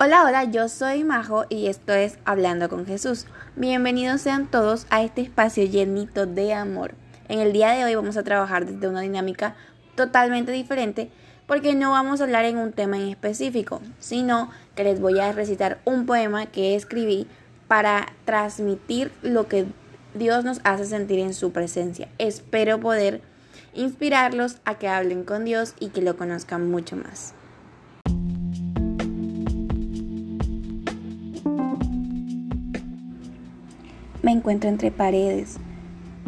Hola, hola, yo soy Majo y esto es Hablando con Jesús. Bienvenidos sean todos a este espacio llenito de amor. En el día de hoy vamos a trabajar desde una dinámica totalmente diferente porque no vamos a hablar en un tema en específico, sino que les voy a recitar un poema que escribí para transmitir lo que Dios nos hace sentir en su presencia. Espero poder inspirarlos a que hablen con Dios y que lo conozcan mucho más. Me encuentro entre paredes,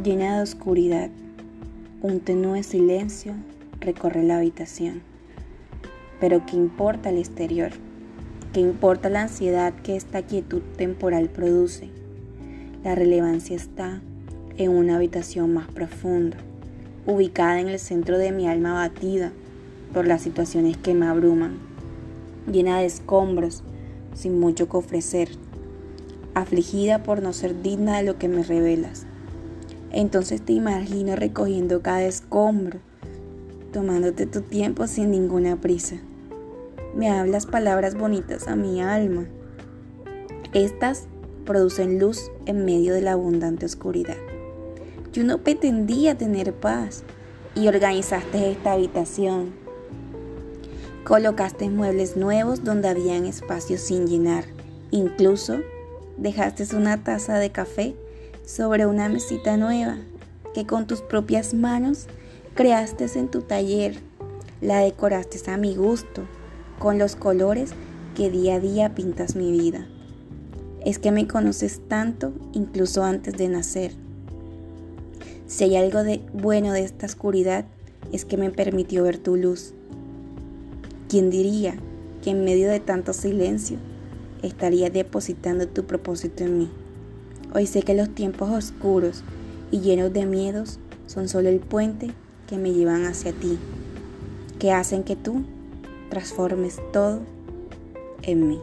llena de oscuridad. Un tenue silencio recorre la habitación. Pero ¿qué importa el exterior? ¿Qué importa la ansiedad que esta quietud temporal produce? La relevancia está en una habitación más profunda, ubicada en el centro de mi alma abatida por las situaciones que me abruman, llena de escombros, sin mucho que ofrecer afligida por no ser digna de lo que me revelas. Entonces te imagino recogiendo cada escombro, tomándote tu tiempo sin ninguna prisa. Me hablas palabras bonitas a mi alma. Estas producen luz en medio de la abundante oscuridad. Yo no pretendía tener paz y organizaste esta habitación. Colocaste muebles nuevos donde habían espacios sin llenar, incluso dejaste una taza de café sobre una mesita nueva que con tus propias manos creaste en tu taller. La decoraste a mi gusto, con los colores que día a día pintas mi vida. Es que me conoces tanto incluso antes de nacer. Si hay algo de bueno de esta oscuridad, es que me permitió ver tu luz. ¿Quién diría que en medio de tanto silencio estaría depositando tu propósito en mí. Hoy sé que los tiempos oscuros y llenos de miedos son solo el puente que me llevan hacia ti, que hacen que tú transformes todo en mí.